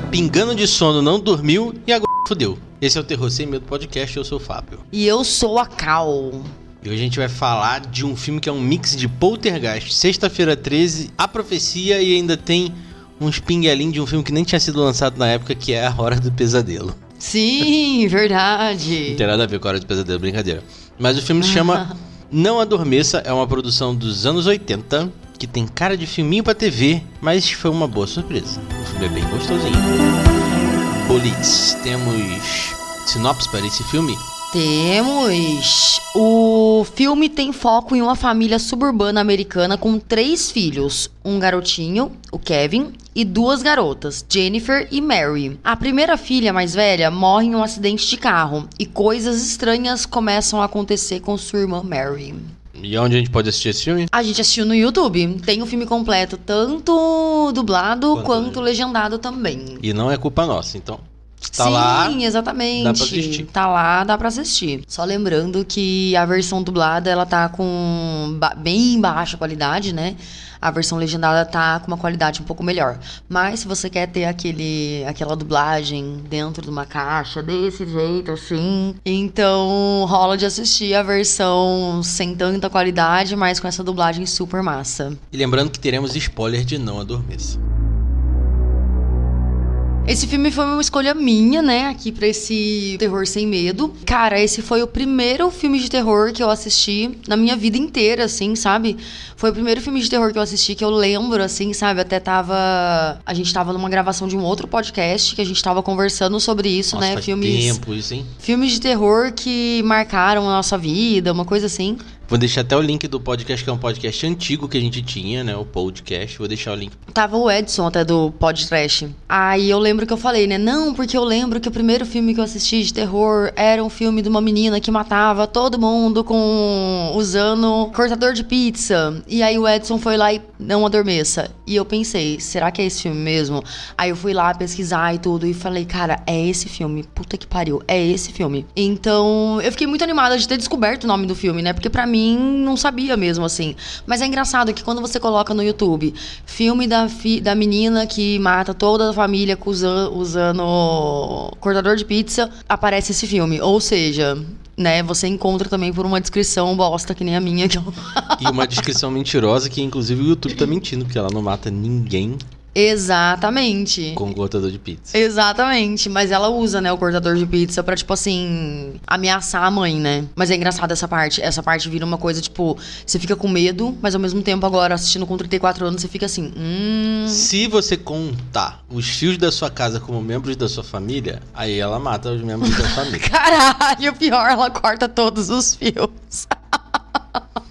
tá pingando de sono, não dormiu e agora fudeu. Esse é o Terror Sem Medo Podcast, eu sou o Fábio. E eu sou a Cal. E hoje a gente vai falar de um filme que é um mix de Poltergeist, Sexta-feira 13, A Profecia e ainda tem uns pinguelinhos de um filme que nem tinha sido lançado na época, que é A Hora do Pesadelo. Sim, verdade. Não tem nada a ver com A Hora do Pesadelo, brincadeira. Mas o filme se chama Não Adormeça, é uma produção dos anos 80, que tem cara de filminho pra TV, mas foi uma boa surpresa. O filme é bem gostosinho. Bolitz, temos sinopse para esse filme? Temos. O filme tem foco em uma família suburbana americana com três filhos: um garotinho, o Kevin, e duas garotas, Jennifer e Mary. A primeira filha, mais velha, morre em um acidente de carro e coisas estranhas começam a acontecer com sua irmã Mary. E onde a gente pode assistir esse filme? A gente assistiu no YouTube. Tem o filme completo, tanto dublado Quanto quanto, legendado também. E não é culpa nossa, então. Tá Sim, lá. exatamente. dá pra assistir. Tá lá, dá pra assistir. Só lembrando que a versão dublada, ela tá com ba- bem baixa qualidade, né? A versão legendada tá com uma qualidade um pouco melhor. Mas se você quer ter aquele, aquela dublagem dentro de uma caixa desse jeito, assim, então rola de assistir a versão sem tanta qualidade, mas com essa dublagem super massa. E lembrando que teremos spoiler de Não Adormeça. Esse filme foi uma escolha minha, né, aqui pra esse terror sem medo. Cara, esse foi o primeiro filme de terror que eu assisti na minha vida inteira, assim, sabe? Foi o primeiro filme de terror que eu assisti que eu lembro, assim, sabe? Até tava. A gente tava numa gravação de um outro podcast que a gente tava conversando sobre isso, Nossa, né? faz Filmes. tempo isso, hein? Filmes de terror que marcaram a nossa vida, uma coisa assim. Vou deixar até o link do podcast, que é um podcast antigo que a gente tinha, né? O podcast. Vou deixar o link. Tava o Edson até do podcast. Aí eu lembro que eu falei, né? Não, porque eu lembro que o primeiro filme que eu assisti de terror era um filme de uma menina que matava todo mundo com usando cortador de pizza. E aí o Edson foi lá e não adormeça. E eu pensei, será que é esse filme mesmo? Aí eu fui lá pesquisar e tudo e falei, cara, é esse filme. Puta que pariu, é esse filme. Então, eu fiquei muito animada de ter descoberto o nome do filme, né? Porque pra mim não sabia mesmo assim. Mas é engraçado que quando você coloca no YouTube filme da, fi- da menina que mata toda a família com usa- usando cortador de pizza, aparece esse filme. Ou seja, né, você encontra também por uma descrição bosta que nem a minha. Que eu... E uma descrição mentirosa que, inclusive, o YouTube tá mentindo, porque ela não mata ninguém Exatamente. com cortador de pizza. Exatamente, mas ela usa, né, o cortador de pizza pra, tipo assim, ameaçar a mãe, né? Mas é engraçado essa parte. Essa parte vira uma coisa, tipo, você fica com medo, mas ao mesmo tempo, agora, assistindo com 34 anos, você fica assim, hum. Se você contar os fios da sua casa como membros da sua família, aí ela mata os membros da família. Caralho, pior, ela corta todos os fios.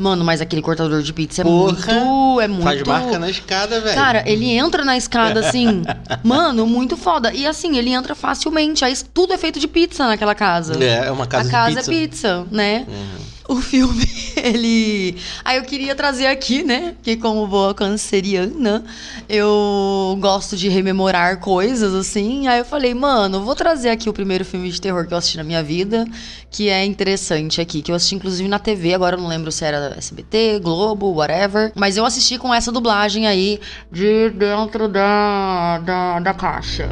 Mano, mas aquele cortador de pizza é Porra, muito. É muito. Faz marca na escada, velho. Cara, ele entra na escada assim, mano, muito foda. E assim, ele entra facilmente. Aí tudo é feito de pizza naquela casa. É, é uma casa a de casa pizza. é pizza, né? Uhum. O filme, ele. Aí eu queria trazer aqui, né? Que como boa canceriana, eu gosto de rememorar coisas assim. Aí eu falei, mano, vou trazer aqui o primeiro filme de terror que eu assisti na minha vida, que é interessante aqui, que eu assisti inclusive na TV, agora eu não lembro se era SBT, Globo, whatever. Mas eu assisti com essa dublagem aí de dentro da, da, da caixa.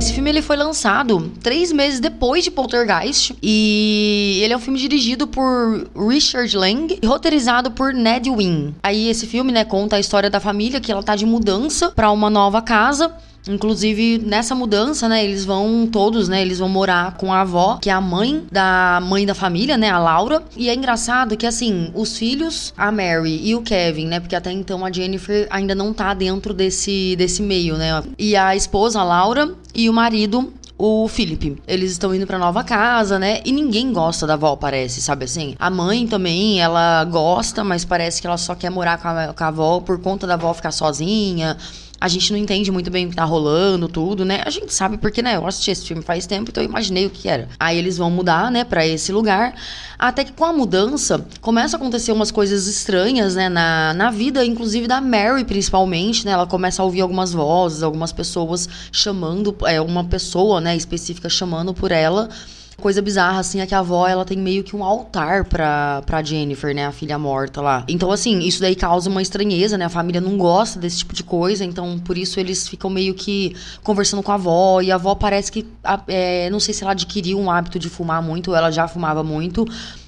Esse filme ele foi lançado três meses depois de Poltergeist e ele é um filme dirigido por Richard Lang e roteirizado por Ned Wynn. Aí esse filme, né, conta a história da família que ela tá de mudança pra uma nova casa. Inclusive, nessa mudança, né, eles vão todos, né, eles vão morar com a avó, que é a mãe da mãe da família, né, a Laura. E é engraçado que, assim, os filhos, a Mary e o Kevin, né, porque até então a Jennifer ainda não tá dentro desse, desse meio, né. E a esposa, a Laura, e o marido, o Philip. Eles estão indo pra nova casa, né? E ninguém gosta da avó, parece, sabe assim? A mãe também, ela gosta, mas parece que ela só quer morar com a, com a avó por conta da avó ficar sozinha. A gente não entende muito bem o que tá rolando, tudo, né? A gente sabe porque, né? Eu assisti esse filme faz tempo, então eu imaginei o que era. Aí eles vão mudar, né, pra esse lugar. Até que com a mudança, começa a acontecer umas coisas estranhas, né, na, na vida, inclusive da Mary, principalmente, né? Ela começa a ouvir algumas vozes, algumas pessoas chamando, é, uma pessoa, né, específica chamando por ela. Coisa bizarra, assim, é que a avó, ela tem meio que um altar pra, pra Jennifer, né? A filha morta lá. Então, assim, isso daí causa uma estranheza, né? A família não gosta desse tipo de coisa, então por isso eles ficam meio que conversando com a avó. E a avó parece que, é, não sei se ela adquiriu um hábito de fumar muito, ela já fumava muito.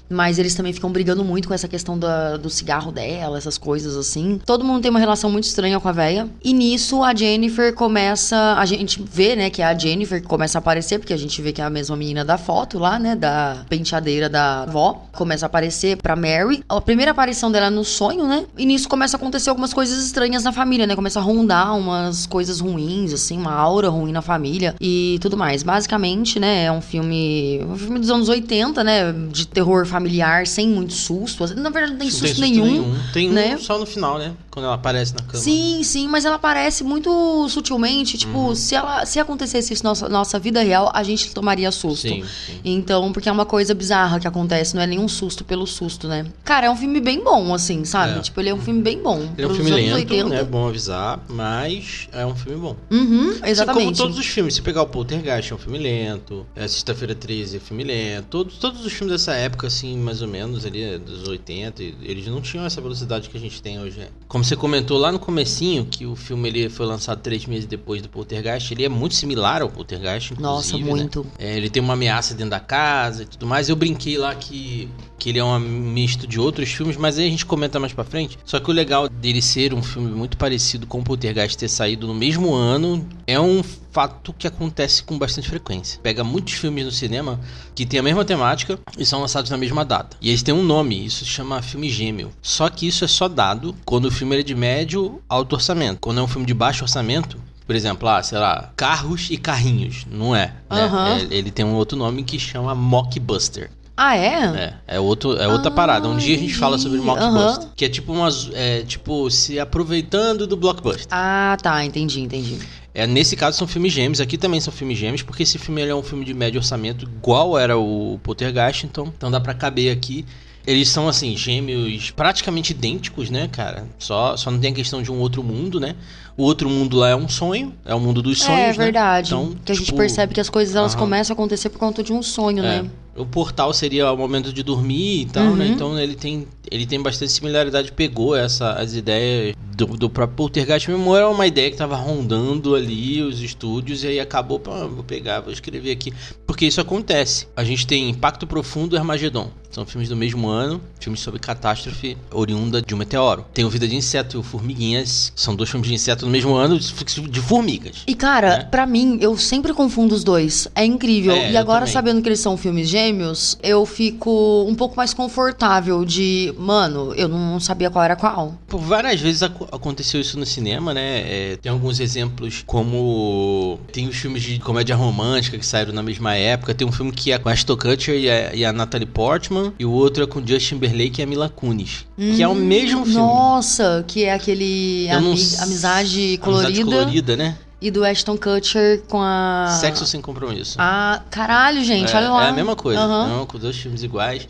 Mas eles também ficam brigando muito com essa questão da, do cigarro dela, essas coisas assim. Todo mundo tem uma relação muito estranha com a véia. E nisso a Jennifer começa. A gente vê, né, que é a Jennifer que começa a aparecer, porque a gente vê que é a mesma menina da foto lá, né? Da penteadeira da avó. Começa a aparecer pra Mary. A primeira aparição dela é no sonho, né? E nisso começa a acontecer algumas coisas estranhas na família, né? Começa a rondar umas coisas ruins, assim, uma aura ruim na família e tudo mais. Basicamente, né, é um filme. Um filme dos anos 80, né? De terror familiar familiar, sem muito susto. Na verdade, não tem, susto, tem susto, nenhum. nenhum. Tem né? um só no final, né? Quando ela aparece na cama. Sim, sim, mas ela aparece muito sutilmente. Tipo, uhum. se, ela, se acontecesse isso na nossa, nossa vida real, a gente tomaria susto. Sim, sim. Então, porque é uma coisa bizarra que acontece, não é nenhum susto pelo susto, né? Cara, é um filme bem bom, assim, sabe? É. Tipo, ele é um filme bem bom. Ele é um filme lento, 80. né? É bom avisar, mas é um filme bom. Uhum, exatamente. Como todos os filmes, se pegar o Poltergeist, é um filme lento. É Sexta-feira 13 é um filme lento. Todos, todos os filmes dessa época, assim, mais ou menos, ali, dos 80, eles não tinham essa velocidade que a gente tem hoje. Como você comentou lá no comecinho, que o filme ele foi lançado três meses depois do Poltergeist, ele é muito similar ao Poltergeist, inclusive. Nossa, né? muito. Né? É, ele tem uma ameaça dentro da casa e tudo mais. Eu brinquei lá que, que ele é um misto de outros filmes, mas aí a gente comenta mais pra frente. Só que o legal dele ser um filme muito parecido com o Poltergeist ter saído no mesmo ano é um fato que acontece com bastante frequência. Pega muitos filmes no cinema que tem a mesma temática e são lançados na mesma data. E eles têm um nome, isso se chama filme gêmeo. Só que isso é só dado quando o filme é de médio alto orçamento. Quando é um filme de baixo orçamento, por exemplo, ah, sei lá, carros e carrinhos. Não é. Né? Uhum. ele tem um outro nome que chama mockbuster. Ah, é? É, é, outro, é outra ah, parada. Um dia a gente fala sobre mockbuster. Uhum. Que é tipo umas. É, tipo, se aproveitando do blockbuster. Ah, tá, entendi, entendi. É, nesse caso são filmes gêmeos, aqui também são filmes gêmeos, porque esse filme é um filme de médio orçamento, igual era o Poltergeist, então, então dá para caber aqui. Eles são, assim, gêmeos praticamente idênticos, né, cara? Só, só não tem a questão de um outro mundo, né? O outro mundo lá é um sonho, é o mundo dos sonhos, É verdade. Né? Então, que a tipo, gente percebe que as coisas elas começam a acontecer por conta de um sonho, é. né? O portal seria o momento de dormir e tal, né? uhum. né? Então ele tem, ele tem bastante similaridade. Pegou essa, as ideias do, do próprio Poltergeist mesmo. Era uma ideia que estava rondando ali os estúdios e aí acabou, pô, vou pegar, vou escrever aqui. Porque isso acontece. A gente tem Impacto Profundo e Armagedon. São filmes do mesmo ano, filmes sobre catástrofe oriunda de um meteoro. Tem o Vida de Inseto e o Formiguinhas. São dois filmes de inseto no mesmo ano de formigas. E cara, né? para mim, eu sempre confundo os dois. É incrível. É, e agora, sabendo que eles são filmes gêmeos, eu fico um pouco mais confortável de, mano, eu não sabia qual era qual. Por várias vezes ac aconteceu isso no cinema, né? É, tem alguns exemplos como tem os filmes de comédia romântica que saíram na mesma época. Tem um filme que é com a Ashton Kutcher e a, e a Natalie Portman e o outro é com Justin Timberlake e a Mila Kunis, hum, que é o hum, mesmo filme. Nossa, que é aquele ami amizade colorida. Amizade colorida, né? E do Ashton Kutcher com a. Sexo sem compromisso. Ah, caralho, gente, é, olha lá. É a mesma coisa, uhum. não, com dois filmes iguais.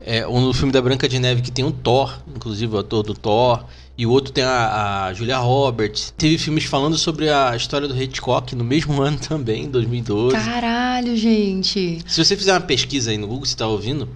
É, um no filme da Branca de Neve que tem o Thor, inclusive o ator do Thor. E o outro tem a, a Julia Roberts. Teve filmes falando sobre a história do Hitchcock no mesmo ano também, 2012. Caralho, gente. Se você fizer uma pesquisa aí no Google, você tá ouvindo,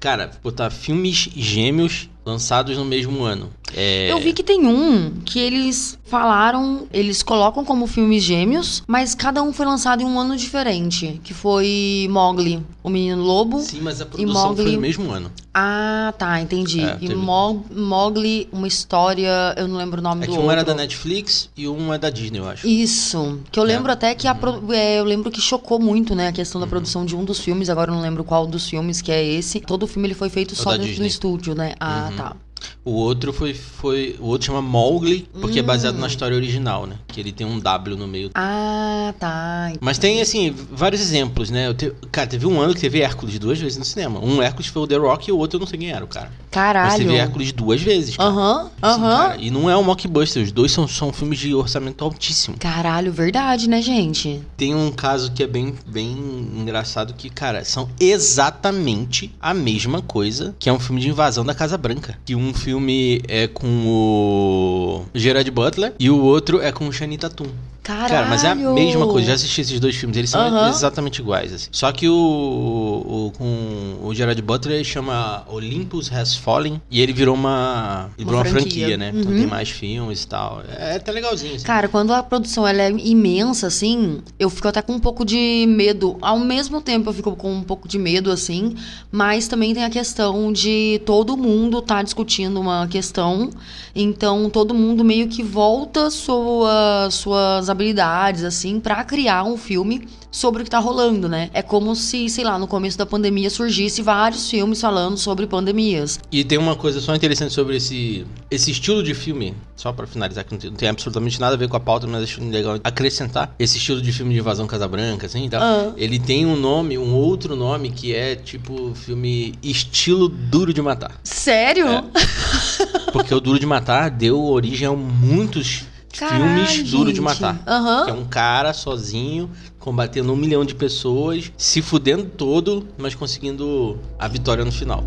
Cara, botar filmes gêmeos lançados no mesmo ano. É... Eu vi que tem um que eles falaram, eles colocam como filmes gêmeos, mas cada um foi lançado em um ano diferente, que foi Mowgli, o Menino Lobo. Sim, mas a produção Mowgli... foi no mesmo ano. Ah, tá, entendi. É, e teve... Mowgli, uma história, eu não lembro o nome é do que um era da Netflix e um é da Disney, eu acho. Isso, que eu é. lembro até que a pro... é, eu lembro que chocou muito, né, a questão da uhum. produção de um dos filmes, agora eu não lembro qual dos filmes que é esse. Todo o filme ele foi feito é só dentro Disney. do estúdio, né? Ah, uhum. Tá. O outro foi, foi. O outro chama Mowgli, porque hum. é baseado na história original, né? Que ele tem um W no meio. Ah, tá. Mas tem, assim, vários exemplos, né? Te... Cara, teve um ano que teve Hércules duas vezes no cinema. Um Hércules foi o The Rock e o outro eu não sei quem era, o cara. Caralho. Mas teve Hércules duas vezes. Aham, aham. E não é um mockbuster, os dois são, são filmes de orçamento altíssimo. Caralho, verdade, né, gente? Tem um caso que é bem, bem engraçado que, cara, são exatamente a mesma coisa que é um filme de invasão da Casa Branca. Que um filme é com o Gerard Butler e o outro é com o Shani Tatum. Caralho. Cara, mas é a mesma coisa. Já assisti esses dois filmes, eles são Aham. exatamente iguais. assim. Só que o, o com o Gerard Butler ele chama Olympus Has Fallen e ele virou uma, ele virou uma franquia, franquia. né? Então Uhum. tem mais filmes e tal. É até legalzinho. Assim. Cara, quando a produção ela é imensa, assim, eu fico até com um pouco de medo. Ao mesmo tempo, eu fico com um pouco de medo, assim, mas também tem a questão de todo mundo tá discutindo uma questão, então todo mundo meio que volta sua, suas habilidades, assim, pra criar um filme sobre o que tá rolando, né? É como se, sei lá, no começo da pandemia surgisse vários filmes falando sobre pandemias. E tem uma coisa só interessante sobre esse, esse estilo de filme, só pra finalizar, que não tem, não tem absolutamente nada a ver com a pauta, mas acho legal acrescentar. Esse estilo de filme de invasão Casabranca, assim, e tal, Ah. ele tem um nome, um outro nome, que é tipo filme estilo Duro de Matar. Sério? É. Porque o Duro de Matar deu origem a muitos Caralho, filmes Duro de. Matar. Aham. Que é um cara sozinho, combatendo um milhão de pessoas, se fudendo todo, mas conseguindo a vitória no final.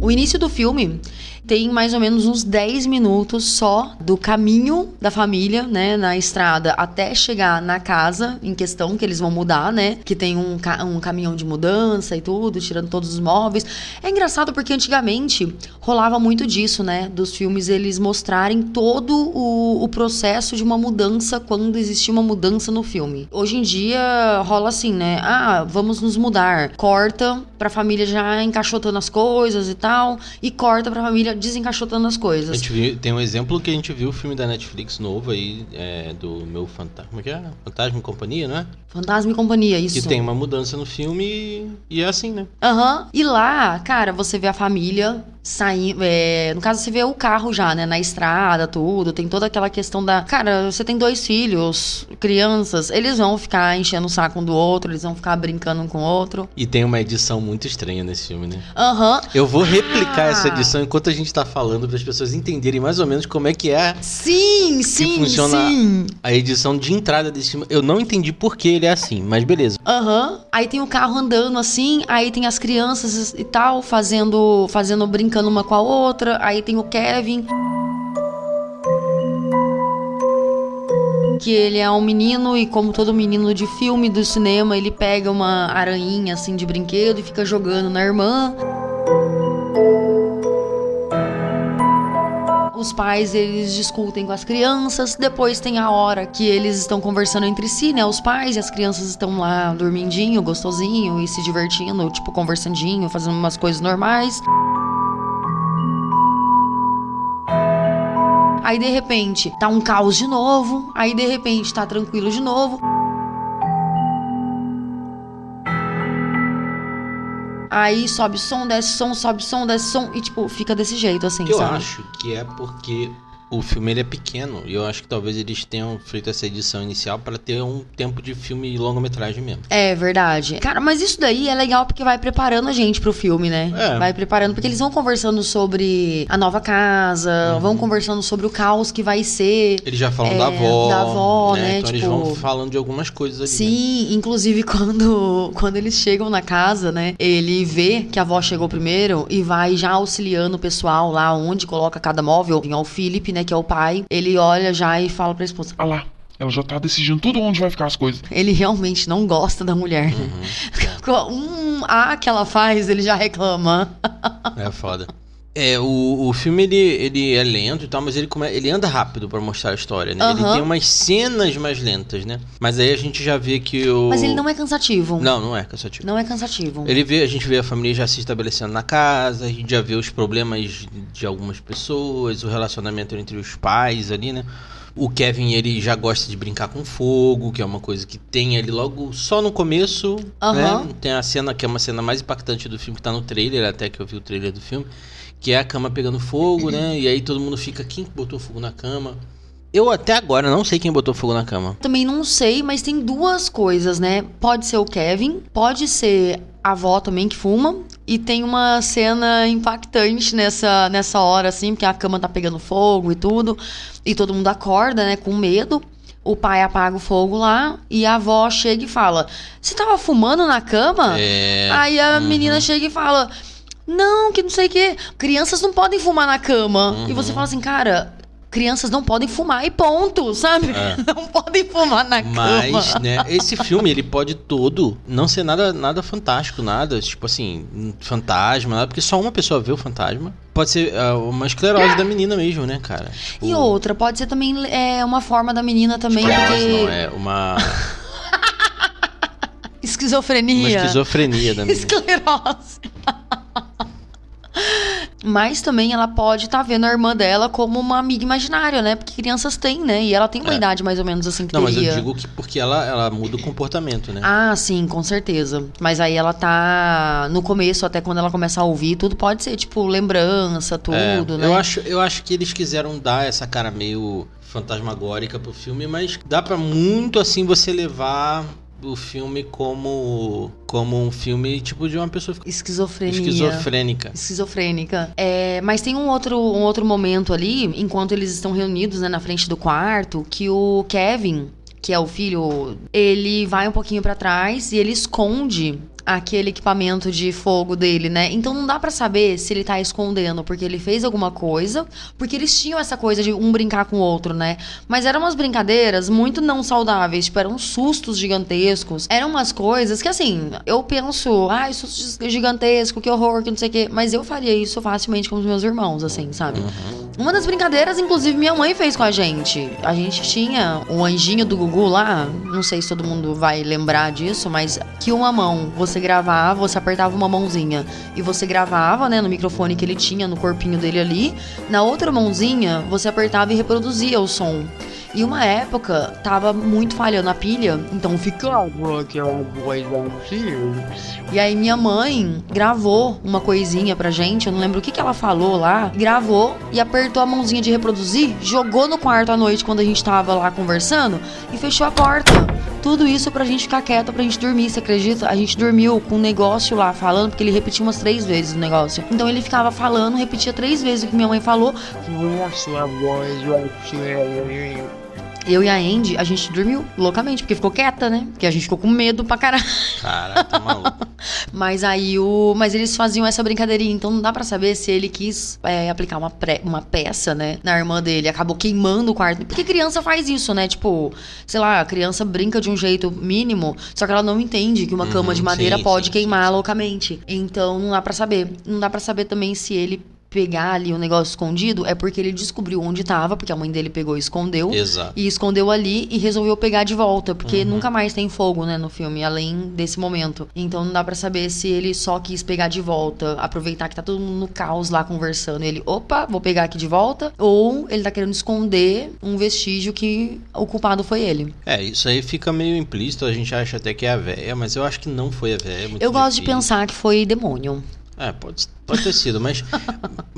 O início do filme tem mais ou menos uns 10 minutos só do caminho da família, né, na estrada até chegar na casa em questão que eles vão mudar, né, que tem um, ca- um caminhão de mudança e tudo, tirando todos os móveis. É engraçado porque antigamente rolava muito disso, né, dos filmes eles mostrarem todo o, o processo de uma mudança quando existia uma mudança no filme. Hoje em dia rola assim, né, ah, vamos nos mudar, corta pra família já encaixotando as coisas e tal, e corta pra família desencaixotando as A coisas. gente viu, tem um exemplo que a gente viu o filme da Netflix novo aí, é, do meu fantasma. Como é que é? Fantasma e Companhia, né? Fantasma e companhia, isso. Que tem uma mudança no filme e, e é assim, né? Aham. E lá, cara, você vê a família saindo. é, no caso, você vê o carro já, né? Na estrada, tudo. Tem toda aquela questão da. Cara, você tem dois filhos, crianças. Eles vão ficar enchendo o saco um do outro, eles vão ficar brincando um com o outro. E tem uma edição muito estranha nesse filme, né? Aham. Eu vou replicar Ah. essa edição enquanto a gente tá falando para as pessoas entenderem mais ou menos como é que é Sim, sim, funciona- sim. a edição de entrada desse filme. Eu não entendi por que ele é assim, mas beleza. Aham. Aí tem o carro andando assim, aí tem as crianças e tal, fazendo, fazendo, brincando uma com a outra. Aí tem o Kevin. Que ele é um menino e como todo menino de filme do cinema, ele pega uma aranhinha assim de brinquedo e fica jogando na irmã. Os pais, eles discutem com as crianças. Depois tem a hora que eles estão conversando entre si, né? Os pais e as crianças estão lá dormindinho, gostosinho e se divertindo, tipo, conversandinho, fazendo umas coisas normais. Aí de repente tá um caos de novo. Aí de repente tá tranquilo de novo. Aí sobe som, desce som, sobe som, desce som e tipo, fica desse jeito assim, Eu sabe? acho que é porque o filme ele é pequeno e eu acho que talvez eles tenham feito essa edição inicial para ter um tempo de filme longa-metragem mesmo. É verdade. Cara, mas isso daí é legal porque vai preparando a gente pro filme, né? É. Vai preparando, porque eles vão conversando sobre a nova casa, Uhum. vão conversando sobre o caos que vai ser. Eles já falam É, da avó, da avó, né, Então eles tipo- vão falando de algumas coisas ali. né? Sim, inclusive quando, quando eles chegam na casa, né? Ele vê que a avó chegou primeiro e vai já auxiliando o pessoal lá onde coloca cada móvel. Tem o Felipe, né? Que é o pai. Ele olha já e fala pra esposa. Ah lá, ela já tá decidindo tudo onde vai ficar as coisas. Ele realmente não gosta da mulher. Uhum. um A que ela faz, ele já reclama. É foda. É, o, o filme ele, ele é lento e tal, mas ele, come, ele anda rápido pra mostrar a história, né? Ele Aham. tem umas cenas mais lentas, né? Mas aí a gente já vê que o. Mas ele não é cansativo. Não, não é cansativo. Não é cansativo. Ele vê, a gente vê a família já se estabelecendo na casa, a gente já vê os problemas de algumas pessoas, o relacionamento entre os pais ali, né? O Kevin, ele já gosta de brincar com fogo, que é uma coisa que tem ali logo só no começo, Aham. né? Tem a cena que é uma cena mais impactante do filme, que tá no trailer, até que eu vi o trailer do filme, que é a cama pegando fogo, né? E aí todo mundo fica, quem que botou fogo na cama? Eu até agora não sei quem botou fogo na cama. Também não sei, mas tem duas coisas, né? Pode ser o Kevin, pode ser a avó também que fuma. E tem uma cena impactante nessa, nessa hora, assim, porque a cama tá pegando fogo e tudo. E todo mundo acorda, né, com medo. O pai apaga o fogo lá e a avó chega e fala: Você tava fumando na cama? É. Aí a uhum. menina chega e fala: Não, que não sei o quê. Crianças não podem fumar na cama. E você Uhum. fala assim, cara. crianças não podem fumar e ponto, sabe? É. Não podem fumar na Mas, cama. né, esse filme, ele pode todo não ser nada, nada fantástico, nada, tipo assim, fantasma, nada, porque só uma pessoa vê o fantasma. Pode ser ah, uma esclerose da menina mesmo, né, cara? E O- outra, pode ser também é, uma forma da menina também, esclerose porque. não, é uma, Esquizofrenia. uma esquizofrenia da menina. Esclerose. Mas também ela pode estar vendo a irmã dela como uma amiga imaginária, né? Porque crianças têm, né? E ela tem uma É. idade mais ou menos assim que Não, mas teria. eu digo que porque ela, ela muda o comportamento, né? Ah, sim, com certeza. Mas aí ela tá no começo, até quando ela começa a ouvir, tudo pode ser, tipo, lembrança, tudo, É, né? eu, acho, eu acho que eles quiseram dar essa cara meio fantasmagórica pro filme, mas dá pra muito assim você levar o filme como como um filme tipo de uma pessoa Esquizofrenia. esquizofrênica. Esquizofrênica. É, mas tem um outro, um outro momento ali, enquanto eles estão reunidos né, na frente do quarto, que o Kevin, que é o filho, ele vai um pouquinho pra trás e ele esconde aquele equipamento de fogo dele, né? Então não dá pra saber se ele tá escondendo porque ele fez alguma coisa, porque eles tinham essa coisa de um brincar com o outro, né? Mas eram umas brincadeiras muito não saudáveis, tipo, eram sustos gigantescos. Eram umas coisas que, assim, eu penso, ai, susto gigantesco, que horror, que não sei o quê. Mas eu faria isso facilmente com os meus irmãos, assim, sabe? Uma das brincadeiras, inclusive, minha mãe fez com a gente. A gente tinha o anjinho do Gugu lá, não sei se todo mundo vai lembrar disso, mas que uma mão você gravava, você apertava uma mãozinha e você gravava, né, no microfone que ele tinha no corpinho dele ali. Na outra mãozinha, você apertava e reproduzia o som. E uma época tava muito falhando a pilha, então ficava aquela assim. E aí minha mãe gravou uma coisinha pra gente, eu não lembro o que, que ela falou lá, gravou e apertou a mãozinha de reproduzir, jogou no quarto à noite quando a gente tava lá conversando e fechou a porta. Tudo isso pra gente ficar quieta, pra gente dormir, você acredita? A gente dormiu com um negócio lá falando, porque ele repetia umas três vezes o negócio. Então ele ficava falando, repetia três vezes o que minha mãe falou. Nossa, a voz Eu e a Andy, a gente dormiu loucamente, porque ficou quieta, né? Porque a gente ficou com medo pra caralho. Caraca, tá maluco. Mas aí o. Mas eles faziam essa brincadeirinha, então não dá pra saber se ele quis é, aplicar uma, pré- uma peça, né, na irmã dele. Acabou queimando o quarto. Porque criança faz isso, né? Tipo, sei lá, a criança brinca de um jeito mínimo, só que ela não entende que uma Uhum, cama de madeira sim, pode sim, queimar sim. loucamente. Então não dá pra saber. Não dá pra saber também se ele pegar ali o negócio escondido é porque ele descobriu onde tava, porque a mãe dele pegou e escondeu. Exato. E escondeu ali e resolveu pegar de volta, porque Uhum. nunca mais tem fogo, né, no filme, além desse momento. Então não dá pra saber se ele só quis pegar de volta, aproveitar que tá todo mundo no caos lá conversando. Ele, opa, vou pegar aqui de volta. Ou ele tá querendo esconder um vestígio que o culpado foi ele. É, isso aí fica meio implícito, a gente acha até que é a véia, mas eu acho que não foi a véia. é Eu gosto de difícil. pensar que foi demônio. É, pode, pode ter sido, mas.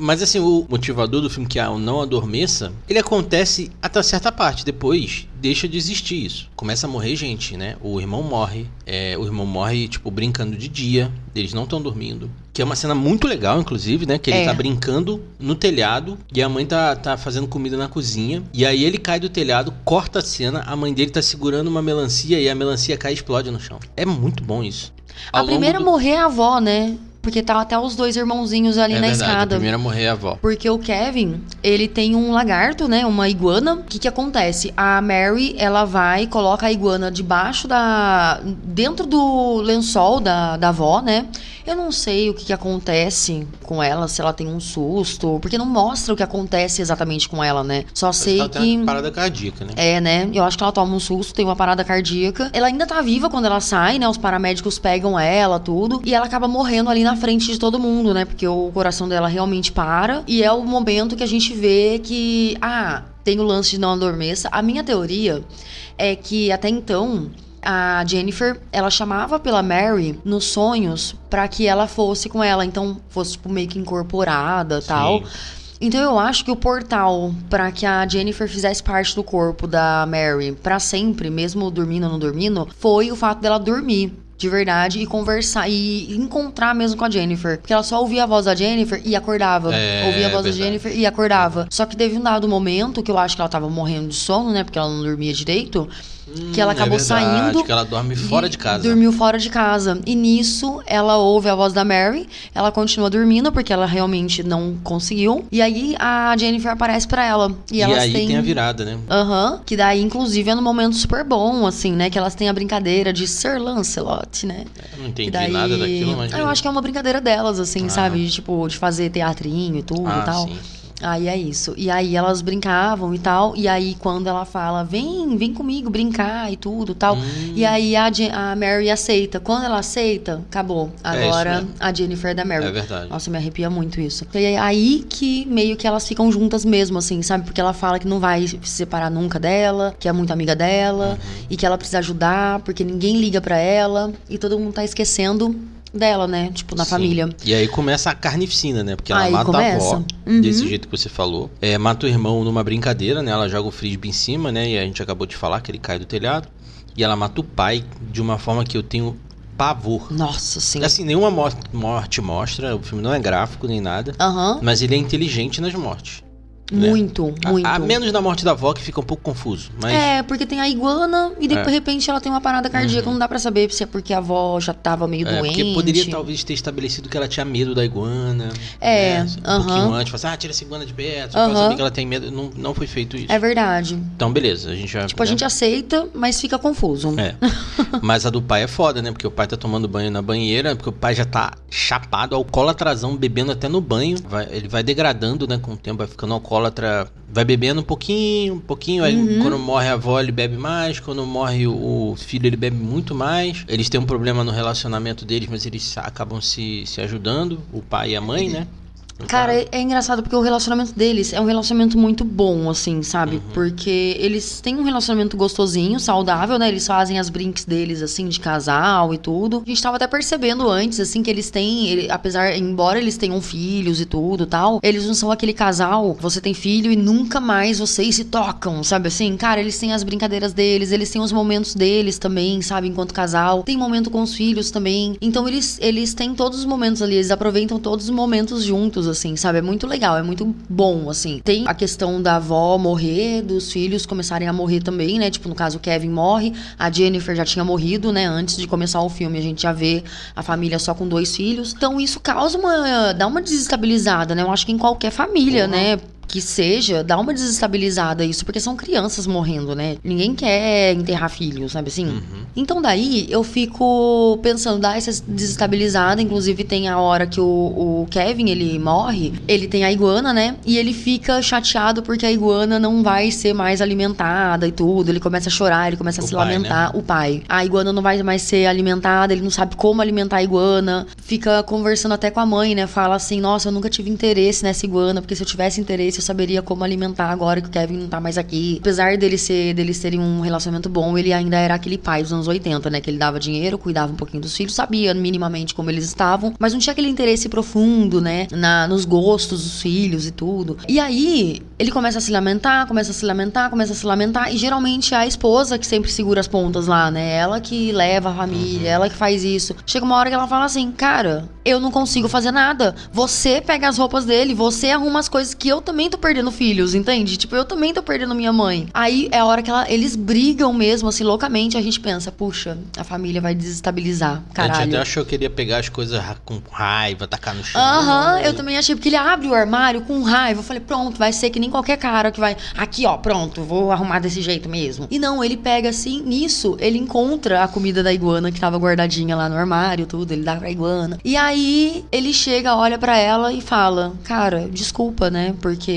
Mas assim, o motivador do filme que é o Não Adormeça, ele acontece até certa parte. Depois deixa de existir isso. Começa a morrer gente, né? O irmão morre. é, o irmão morre, tipo, brincando de dia. Eles não estão dormindo. Que é uma cena muito legal, inclusive, né? Que ele É. tá brincando no telhado e a mãe tá, tá fazendo comida na cozinha. E aí ele cai do telhado, corta a cena, a mãe dele tá segurando uma melancia e a melancia cai e explode no chão. É muito bom isso. a Ao longo primeira a do- morrer é a avó, né? Porque tá até os dois irmãozinhos ali é na verdade, A escada. primeira a morrer é a avó. Porque o Kevin, ele tem um lagarto, né? Uma iguana. O que que acontece? A Mary, ela vai, coloca a iguana debaixo da... Dentro do lençol da, da avó, né? Eu não sei o que que acontece com ela, se ela tem um susto. Porque não mostra o que acontece exatamente com ela, né? Só sei Ela tem que... uma parada cardíaca, né? É, né? Eu acho que ela toma um susto, tem uma parada cardíaca. Ela ainda tá viva quando ela sai, né? Os paramédicos pegam ela, tudo. E ela acaba morrendo ali na frente de todo mundo, né? Porque o coração dela realmente para. E é o momento que a gente vê que. Ah, tem o lance de não adormeça. A minha teoria é que até então. A Jennifer, ela chamava pela Mary nos sonhos pra que ela fosse com ela, então fosse tipo meio que incorporada, tal. Sim. Então eu acho que o portal pra que a Jennifer fizesse parte do corpo da Mary pra sempre, mesmo dormindo ou não dormindo, foi o fato dela dormir. De verdade, e conversar, e encontrar mesmo com a Jennifer. Porque ela só ouvia a voz da Jennifer e acordava. É, ouvia a voz da. Jennifer e acordava. Só que teve um dado momento que eu acho que ela tava morrendo de sono, né? Porque ela não dormia direito. Que ela Hum, acabou é verdade, saindo. que ela dorme fora de casa. Dormiu fora de casa. E nisso, ela ouve a voz da Mary. Ela continua dormindo, porque ela realmente não conseguiu. E aí, a Jennifer aparece pra ela. E, E, elas aí têm... tem a virada, né? Aham, que daí, inclusive, é num momento super bom, assim, né? Que elas têm a brincadeira de Sir Lancelot, né? Eu não entendi daí... nada daquilo, mas. Eu acho que é uma brincadeira delas, assim, Ah. sabe? De, tipo, de fazer teatrinho e tudo ah, e tal. sim. Aí é isso. E aí elas brincavam e tal. E aí quando ela fala, vem, vem comigo brincar e tudo tal. Hum. E aí a, a Mary aceita. Quando ela aceita, acabou. É Agora mesmo. a Jennifer é da Mary. É verdade. Nossa, me arrepia muito isso. E é aí que meio que elas ficam juntas mesmo, assim, sabe? Porque ela fala que não vai se separar nunca dela, que é muito amiga dela, Uhum. e que ela precisa ajudar, porque ninguém liga pra ela, e todo mundo tá esquecendo dela, né? Tipo, na Sim. família. E aí começa a carnificina, né? Porque ela Aí mata começa. a avó, Uhum. desse jeito que você falou. É, mata o irmão numa brincadeira, né? Ela joga o frisbee em cima, né? E a gente acabou de falar que ele cai do telhado. E ela mata o pai de uma forma que eu tenho pavor. Nossa, sim. Assim, nenhuma mo- morte mostra, o filme não é gráfico nem nada. Aham. Mas ele é inteligente nas mortes. Né? Muito, A- muito. A, menos na morte da avó, que fica um pouco confuso. Mas É, porque tem a iguana e de É. repente ela tem uma parada cardíaca. Não dá pra saber se é porque a avó já tava meio É, doente. porque poderia talvez ter estabelecido que ela tinha medo da iguana. É, né? Um pouquinho aham. antes, falar assim, ah, tira essa iguana de perto, Aham. saber que ela tem medo. Não, não foi feito isso. É verdade. Então, beleza, a gente já. Tipo, a né? gente aceita, mas fica confuso. É. Mas a do pai é foda, né? Porque o pai tá tomando banho na banheira, porque o pai já tá chapado, alcoólatrazão, bebendo até no banho. Vai- ele vai degradando, né? Com o tempo, vai ficando alcoólatra. Vai bebendo um pouquinho, um pouquinho. Aí Uhum. quando morre a avó, ele bebe mais. Quando morre o, o filho, ele bebe muito mais. Eles têm um problema no relacionamento deles, mas eles acabam se, se ajudando, o pai e a mãe, né? Cara, é, é engraçado porque o relacionamento deles é um relacionamento muito bom, assim, sabe? Uhum. Porque eles têm um relacionamento gostosinho, saudável, né? Eles fazem as brinks deles, assim, de casal e tudo. A gente tava até percebendo antes, assim, que eles têm, ele- apesar, embora eles tenham filhos e tudo tal, eles não são aquele casal, você tem filho e nunca mais vocês se tocam, sabe assim? Cara, eles têm as brincadeiras deles, eles têm os momentos deles também, sabe? Enquanto casal. Tem momento com os filhos também. Então eles, eles têm todos os momentos ali, eles aproveitam todos os momentos juntos, assim, sabe? É muito legal, é muito bom, assim. Tem a questão da avó morrer, dos filhos começarem a morrer também, né? Tipo, no caso, o Kevin morre, a Jennifer já tinha morrido, né? Antes de começar o filme, a gente já vê a família só com dois filhos. Então isso causa uma. dá uma desestabilizada, né? Eu acho que em qualquer família, Porra. né? Que seja, dá uma desestabilizada isso, porque são crianças morrendo, né? Ninguém quer enterrar filhos, sabe assim? Uhum. Então daí eu fico pensando, dá essa desestabilizada, inclusive tem a hora que o, o Kevin, ele morre, ele tem a iguana, né? E ele fica chateado porque a iguana não vai ser mais alimentada e tudo, ele começa a chorar, ele começa a O se pai, né? lamentar, o pai. A iguana não vai mais ser alimentada, ele não sabe como alimentar a iguana, fica conversando até com a mãe, né? Fala assim, nossa, eu nunca tive interesse nessa iguana, porque se eu tivesse interesse eu saberia como alimentar agora que o Kevin não tá mais aqui. Apesar dele ser, deles terem um relacionamento bom, ele ainda era aquele pai dos anos 80, né? Que ele dava dinheiro, cuidava um pouquinho dos filhos, sabia minimamente como eles estavam, mas não tinha aquele interesse profundo, né? Na, nos gostos dos filhos e tudo. E aí, ele começa a se lamentar, começa a se lamentar, começa a se lamentar, e geralmente é a esposa que sempre segura as pontas lá, né? Ela que leva a família, ela que faz isso. Chega uma hora que ela fala assim, cara, eu não consigo fazer nada. Você pega as roupas dele, você arruma as coisas que eu também tô perdendo filhos, entende? Tipo, eu também tô perdendo minha mãe. Aí é a hora que ela- eles brigam mesmo, assim, loucamente. A gente pensa, puxa, a família vai desestabilizar. A gente Caralho. até achou que ele ia pegar as coisas com raiva, tacar no chão. Aham, Não, eu também achei, porque ele abre o armário com raiva. Eu falei, pronto, vai ser que nem qualquer cara que vai. Aqui, ó, pronto, vou arrumar desse jeito mesmo. E não, ele pega assim, nisso, ele encontra a comida da iguana que tava guardadinha lá no armário, tudo, ele dá pra iguana. E aí ele chega, olha pra ela e fala: Cara, desculpa, né? Porque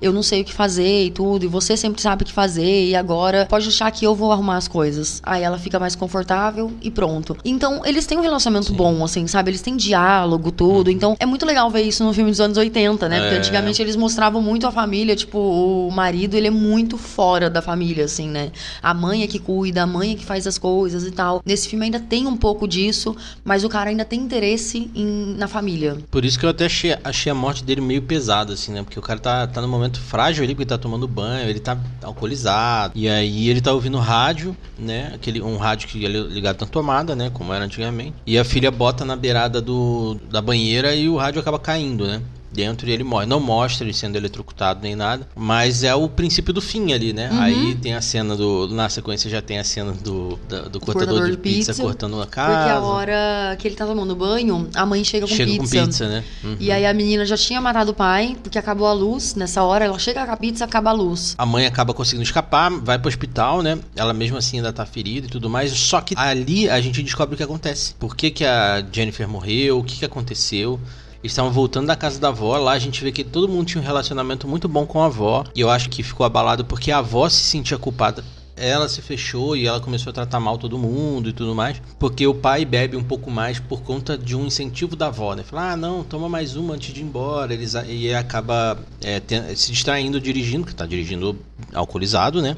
eu não sei o que fazer e tudo, e você sempre sabe o que fazer, e agora pode deixar que eu vou arrumar as coisas. Aí ela fica mais confortável e pronto. Então, eles têm um relacionamento bom, assim, sabe? Eles têm diálogo, tudo. Então, é muito legal ver isso no filme dos anos 80, né? Porque É. antigamente eles mostravam muito a família, tipo, o marido, ele é muito fora da família, assim, né? A mãe é que cuida, a mãe é que faz as coisas e tal. Nesse filme ainda tem um pouco disso, mas o cara ainda tem interesse em- na família. Por isso que eu até achei, achei a morte dele meio pesada, assim, né? Porque o cara tá, tá num momento frágil ali, porque tá tomando banho, ele tá alcoolizado. E aí ele tá ouvindo rádio, né? Aquele, um rádio que é ligado na tomada, né? Como era antigamente. E a filha bota na beirada do, da banheira e o rádio acaba caindo, né? Dentro e ele morre. Não mostra ele sendo eletrocutado nem nada, mas é o princípio do fim ali, né? Uhum. Aí tem a cena do. Na sequência já tem a cena do, da- do, cortador, de pizza, cortando a casa. Porque a hora que ele tá tomando banho, a mãe chega com Chega pizza. com pizza, né? Uhum. E aí a menina já tinha matado o pai, porque acabou a luz. Nessa hora, ela chega com a pizza, acaba a luz. A mãe acaba conseguindo escapar, vai pro hospital, né? Ela mesmo assim ainda tá ferida e tudo mais. Só que ali a gente descobre o que acontece. Por que, que a Jennifer morreu, o que, que aconteceu. Estavam voltando da casa da avó. Lá a gente vê que todo mundo tinha um relacionamento muito bom com a avó. E eu acho que ficou abalado porque a avó se sentia culpada. Ela se fechou e ela começou a tratar mal todo mundo e tudo mais. Porque o pai bebe um pouco mais por conta de um incentivo da avó, né? Fala, ah, não, toma mais uma antes de ir embora. Eles, e acaba é, se distraindo dirigindo, que tá dirigindo alcoolizado, né?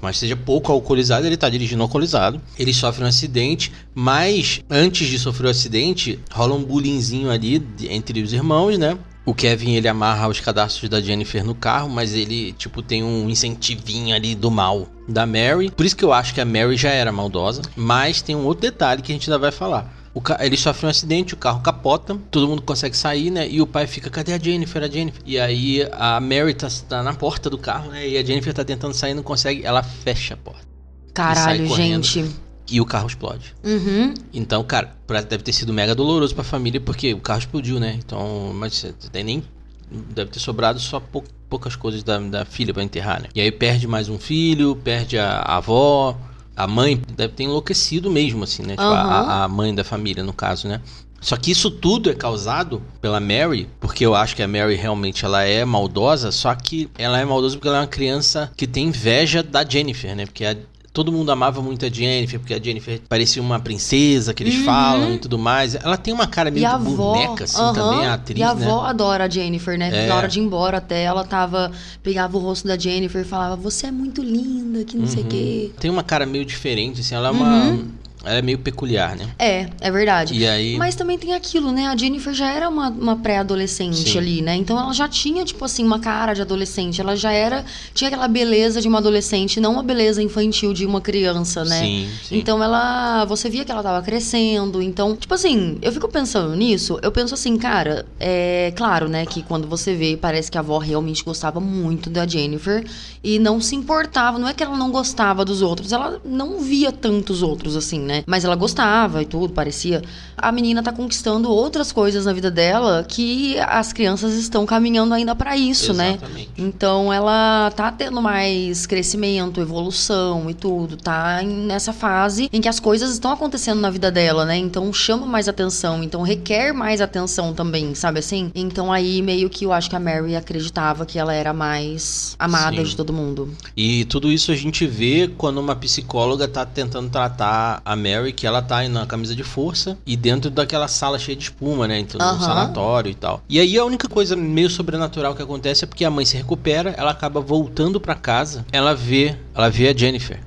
Mas seja pouco alcoolizado, ele tá dirigindo alcoolizado. Ele sofre um acidente, mas antes de sofrer o acidente, rola um bullyingzinho ali entre os irmãos, né? O Kevin, ele amarra os cadastros da Jennifer no carro, mas ele, tipo, tem um incentivinho ali do mal da Mary. Por isso que eu acho que a Mary já era maldosa. Mas tem um outro detalhe que a gente ainda vai falar. O ca- ele sofre um acidente, o carro capota, todo mundo consegue sair, né? E o pai fica, cadê a Jennifer? A Jennifer? E aí a Mary tá, tá na porta do carro, né? E a Jennifer tá tentando sair, não consegue. Ela fecha a porta. Caralho, gente. E o carro explode. Uhum. Então, cara, pra- deve ter sido mega doloroso pra família, porque o carro explodiu, né? Então, mas você tem nem. Deve ter sobrado só pou- poucas coisas da, da filha pra enterrar, né? E aí perde mais um filho, perde a, a avó, a mãe deve ter enlouquecido mesmo, assim, né? Tipo, a- Aham. a, a mãe da família, no caso, né? Só que isso tudo é causado pela Mary, porque eu acho que a Mary realmente ela é maldosa, só que ela é maldosa porque ela é uma criança que tem inveja da Jennifer, né? Porque a- todo mundo amava muito a Jennifer, porque a Jennifer parecia uma princesa que eles Uhum. falam e tudo mais. Ela tem uma cara meio E de avó, boneca, assim, também, a atriz, E a né? avó adora a Jennifer, né? É. Na hora de ir embora até, ela tava. Pegava o rosto da Jennifer e falava: Você é muito linda, que não sei o Uhum. quê. Tem uma cara meio diferente, assim, ela é uma. Ela é meio peculiar, né? É, é verdade. E aí. Mas também tem aquilo, né? A Jennifer já era uma, uma pré-adolescente ali, né? Então ela já tinha, tipo assim, uma cara de adolescente. Ela já era. Tinha aquela beleza de uma adolescente, não uma beleza infantil de uma criança, né? Sim, sim. Então ela. Você via que ela tava crescendo. Então, tipo assim, eu fico pensando nisso. Eu penso assim, cara, é claro, né, que quando você vê, parece que a avó realmente gostava muito da Jennifer e não se importava. Não é que ela não gostava dos outros, ela não via tantos outros, assim, né? Mas ela gostava e tudo, parecia. A menina tá conquistando outras coisas na vida dela que as crianças estão caminhando ainda pra isso, né? Exatamente. Então ela tá tendo mais crescimento, evolução e tudo, tá nessa fase em que as coisas estão acontecendo na vida dela, né? Então chama mais atenção, então requer mais atenção também, sabe assim? Então aí meio que eu acho que a Mary acreditava que ela era mais amada Sim. de todo mundo. E tudo isso a gente vê quando uma psicóloga tá tentando tratar a Mary, que ela tá na camisa de força e dentro daquela sala cheia de espuma, né? Então, no Aham. sanatório e tal. E aí a única coisa meio sobrenatural que acontece é porque a mãe se recupera, ela acaba voltando pra casa, ela vê, ela vê a Jennifer.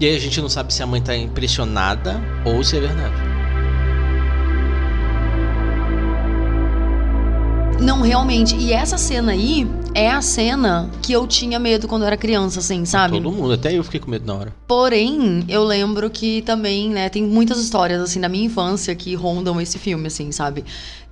E aí a gente não sabe se a mãe tá impressionada ou se é verdade. Não, realmente. E essa cena aí é a cena que eu tinha medo quando eu era criança, assim, sabe? Todo mundo, até eu fiquei com medo na hora. Porém, eu lembro que também, né, tem muitas histórias, assim, da minha infância que rondam esse filme, assim, sabe?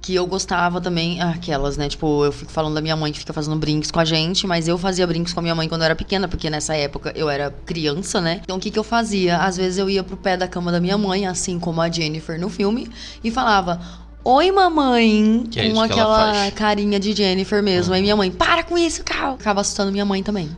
Que eu gostava também, ah, aquelas, né? Tipo, eu fico falando da minha mãe que fica fazendo brinks com a gente, mas eu fazia brinks com a minha mãe quando eu era pequena, porque nessa época eu era criança, né? Então o que que eu fazia? Às vezes eu ia pro pé da cama da minha mãe, assim como a Jennifer no filme, e falava. Oi, mamãe! Que é com aquela carinha de Jennifer mesmo. Aí minha mãe, para com isso, Cal! Acaba assustando minha mãe também.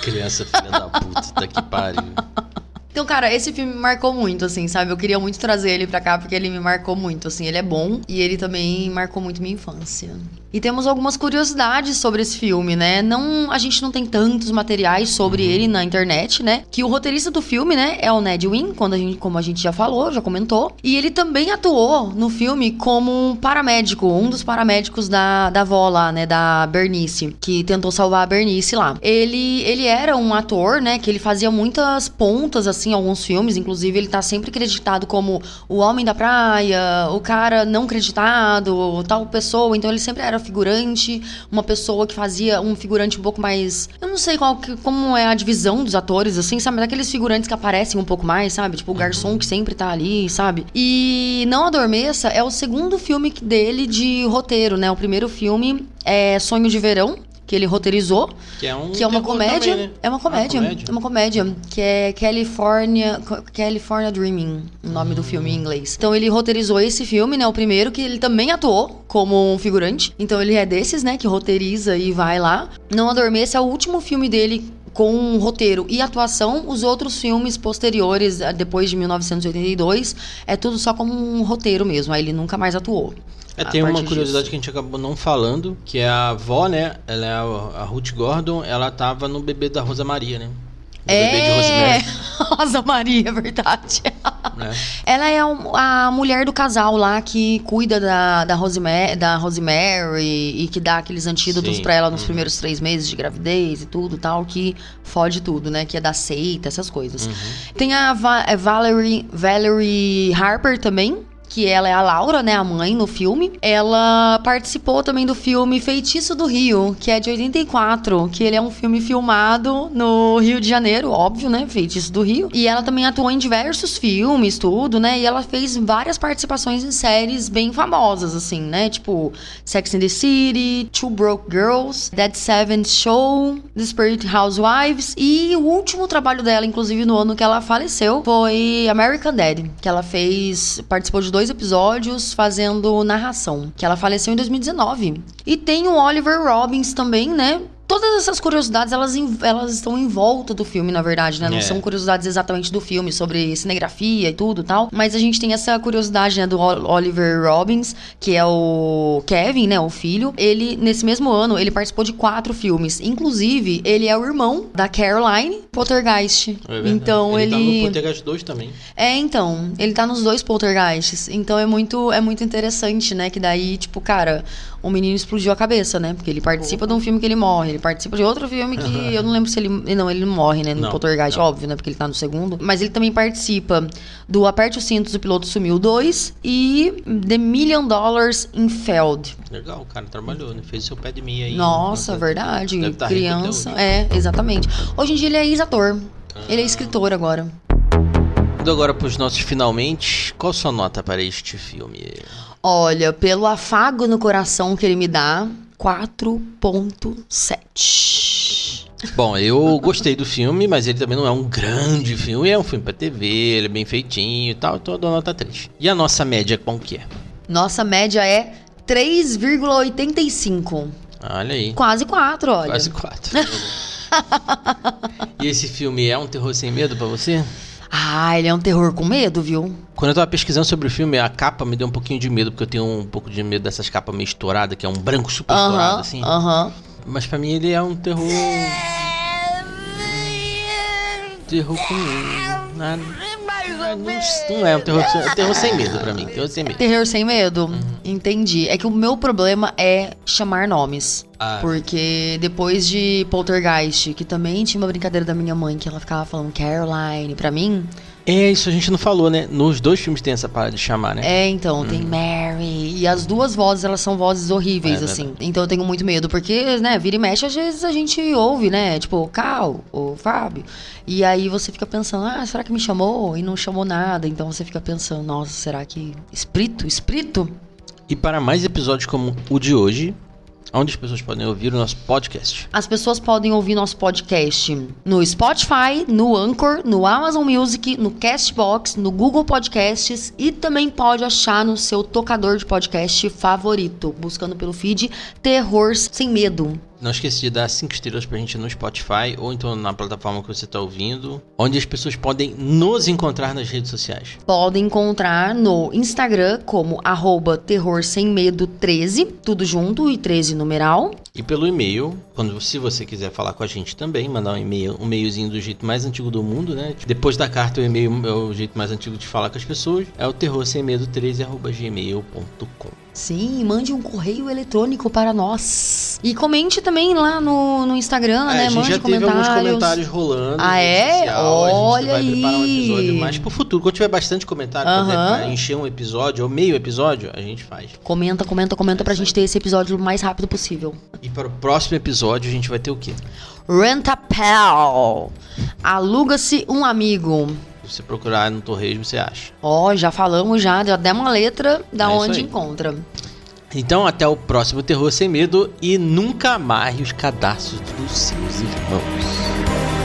Criança filha da puta, tá que pariu. Então, cara, esse filme me marcou muito, assim, sabe? Eu queria muito trazer ele pra cá porque ele me marcou muito, assim. Ele é bom e ele também marcou muito minha infância. E temos algumas curiosidades sobre esse filme, né? Não, a gente não tem tantos materiais sobre ele na internet, né? Que o roteirista do filme, né, é o Ned Wynn, quando a gente, como a gente já falou, já comentou. E ele também atuou no filme como um paramédico, um dos paramédicos da, da avó lá, né, da Bernice, que tentou salvar a Bernice lá. Ele, ele era um ator, né, que ele fazia muitas pontas, assim, alguns filmes. Inclusive, ele tá sempre creditado como o homem da praia, o cara não creditado, tal pessoa. Então, ele sempre era figurante, uma pessoa que fazia um figurante um pouco mais. Eu não sei qual que- como é a divisão dos atores, assim, sabe? Daqueles figurantes que aparecem um pouco mais, sabe? Tipo o garçom que sempre tá ali, sabe? E Não Adormeça é o segundo filme dele de roteiro, né? O primeiro filme é Sonho de Verão. Que ele roteirizou, Que é um que é uma comédia. também, né? É uma comédia. comédia. É uma comédia. Que é California. California Dreaming, o nome do filme em inglês. Então ele roteirizou esse filme, né? O primeiro, que ele também atuou como um figurante. Então ele é desses, né? Que roteiriza e vai lá. Não Adormeça é o último filme dele com um roteiro e atuação, os outros filmes posteriores, eh, depois de 1982, é tudo só como um roteiro mesmo. Aí ele nunca mais atuou. É, tem uma curiosidade disso. que a gente acabou não falando, que é a avó, né? Ela é a, a Ruth Gordon, ela tava no bebê da Rosa Maria, né? No bebê de É, Rosemary, Rosa Maria, é verdade. né? Ela é a mulher do casal lá que cuida da, da, Rosemary, da Rosemary e que dá aqueles antídotos pra ela nos Uhum. primeiros três meses de gravidez e tudo tal, que fode tudo, né? Que é da seita, essas coisas. Uhum. Tem a Va- é Valerie, Valerie Harper também. Que ela é a Laura, né? A mãe no filme. Ela participou também do filme Feitiço do Rio, que é de 84. Que ele é um filme filmado no Rio de Janeiro, óbvio, né? Feitiço do Rio. E ela também atuou em diversos filmes, tudo, né? E ela fez várias participações em séries bem famosas, assim, né? Tipo Sex and the City, Two Broke Girls, Dead Seventh Show, The Spirit Housewives. E o último trabalho dela, inclusive no ano que ela faleceu, foi American Dad, que ela fez, participou de dois episódios fazendo narração, que ela faleceu em 2019. E tem o Oliver Robbins também, né? Todas essas curiosidades, elas, elas estão em volta do filme, na verdade, né? Não É. são curiosidades exatamente do filme, sobre cinegrafia e tudo e tal. Mas a gente tem essa curiosidade, né, do Ol- Oliver Robbins, que é o Kevin, né, o filho. Ele, nesse mesmo ano, ele participou de quatro filmes. Inclusive, ele é o irmão da Caroline Poltergeist. É então, ele... ele... tá no Poltergeist 2 também. É, então, ele tá nos dois poltergeists. Então é muito, é muito interessante, né? Que daí, tipo, cara, o menino explodiu a cabeça, né? Porque ele participa de um filme que ele morre, ele participa de outro filme que eu não lembro se ele. Não, ele não morre, né? No Não, poltergeist, não. óbvio, né? Porque ele tá no segundo. Mas ele também participa do Aperte os Cintos, o Piloto Sumiu 2 e The Million Dollars in Feld. Legal, o cara trabalhou, né? Fez seu pé de meia aí. Nossa, verdade. deve tá Criança. É, exatamente. Hoje em dia ele é ex-ator. Ele é Ah. escritor agora. Indo agora pros nossos finalmente, qual sua nota para este filme? Olha, pelo afago no coração que ele me dá, 4.7. Bom, eu gostei do filme, mas ele também não é um grande filme, é um filme pra TV, ele é bem feitinho e tal, então eu dou nota 3. E a nossa média qual que é? Nossa média é 3,85. Olha aí, Quase 4, olha. quase 4. e esse filme é um terror sem medo pra você? Ah, ele é um terror com medo, viu? Quando eu tava pesquisando sobre o filme, a capa me deu um pouquinho de medo, porque eu tenho um pouco de medo dessas capas meio estouradas, que é um branco super estourado, Aham, assim. aham. Mas pra mim ele é um terror. Terror com. Nada. Não, não é um terror, é um terror sem medo pra mim. Terror sem medo. Terror sem medo? Uhum. Entendi. É que o meu problema é chamar nomes. Ah. Porque depois de Poltergeist, que também tinha uma brincadeira da minha mãe, que ela ficava falando Caroline pra mim. É, isso a gente não falou, né? Nos dois filmes tem essa parada de chamar, né? É, então, tem Mary. E as duas vozes, elas são vozes horríveis, É assim. Então eu tenho muito medo, porque, né, vira e mexe, às vezes a gente ouve, né? Tipo, Cal, o Fábio. E aí você fica pensando, ah, será que me chamou? E não chamou nada. Então você fica pensando, nossa, será que. Espírito? Espírito? E para mais episódios como o de hoje, onde as pessoas podem ouvir o nosso podcast. As pessoas podem ouvir nosso podcast no Spotify, no Anchor, no Amazon Music, no Castbox, no Google Podcasts e também pode achar no seu tocador de podcast favorito, buscando pelo feed Terror Sem Medo. Não esqueça de dar 5 estrelas pra gente no Spotify ou então na plataforma que você está ouvindo, onde as pessoas podem nos encontrar nas redes sociais. Podem encontrar no Instagram como arroba Terror Sem Medo 13, tudo junto e 13 numeral. E pelo e-mail, quando se você quiser falar com a gente também, mandar um e-mail, um e-mailzinho do jeito mais antigo do mundo, né? Depois da carta, o e-mail é o jeito mais antigo de falar com as pessoas, é o terror sem medo 13 gmail.com. Sim, mande um correio eletrônico para nós. E comente também lá no, no Instagram, É, né? a gente mande já teve comentários. alguns comentários rolando. Ah, é? social, Olha a gente vai preparar um aí. episódio mais pro futuro. Quando tiver bastante comentário, Aham. exemplo, pra encher um episódio ou meio episódio, a gente faz. Comenta, comenta, comenta pra gente ter esse episódio o mais rápido possível. E para o próximo episódio a gente vai ter o quê? Rentapel. Aluga-se um amigo. Se você procurar no Torresmo, você acha. Ó, já falamos já, já demos uma letra da É onde encontra. Então, até o próximo Terror Sem Medo e nunca amarre os cadastros dos seus irmãos.